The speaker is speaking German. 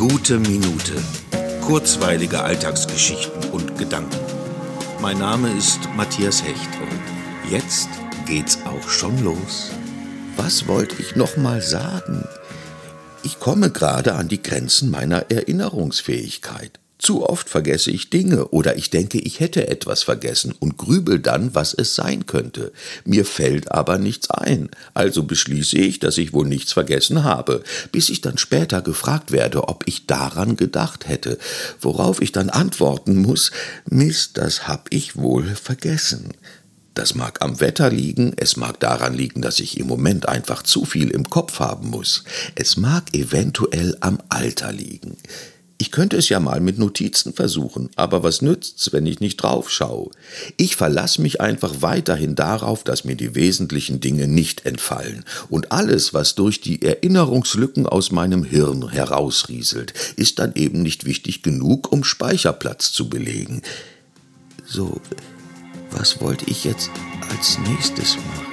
Gute Minute. Kurzweilige Alltagsgeschichten und Gedanken. Mein Name ist Matthias Hecht und jetzt geht's auch schon los. Was wollte ich noch mal sagen? Ich komme gerade an die Grenzen meiner Erinnerungsfähigkeit. Zu oft vergesse ich Dinge oder ich denke, ich hätte etwas vergessen und grübel dann, was es sein könnte. Mir fällt aber nichts ein, also beschließe ich, dass ich wohl nichts vergessen habe, bis ich dann später gefragt werde, ob ich daran gedacht hätte, worauf ich dann antworten muss, Mist, das hab ich wohl vergessen. Das mag am Wetter liegen, es mag daran liegen, dass ich im Moment einfach zu viel im Kopf haben muss, es mag eventuell am Alter liegen. Ich könnte es ja mal mit Notizen versuchen, aber was nützt's, wenn ich nicht drauf schaue? Ich verlasse mich einfach weiterhin darauf, dass mir die wesentlichen Dinge nicht entfallen. Und alles, was durch die Erinnerungslücken aus meinem Hirn herausrieselt, ist dann eben nicht wichtig genug, um Speicherplatz zu belegen. So, was wollte ich jetzt als nächstes machen?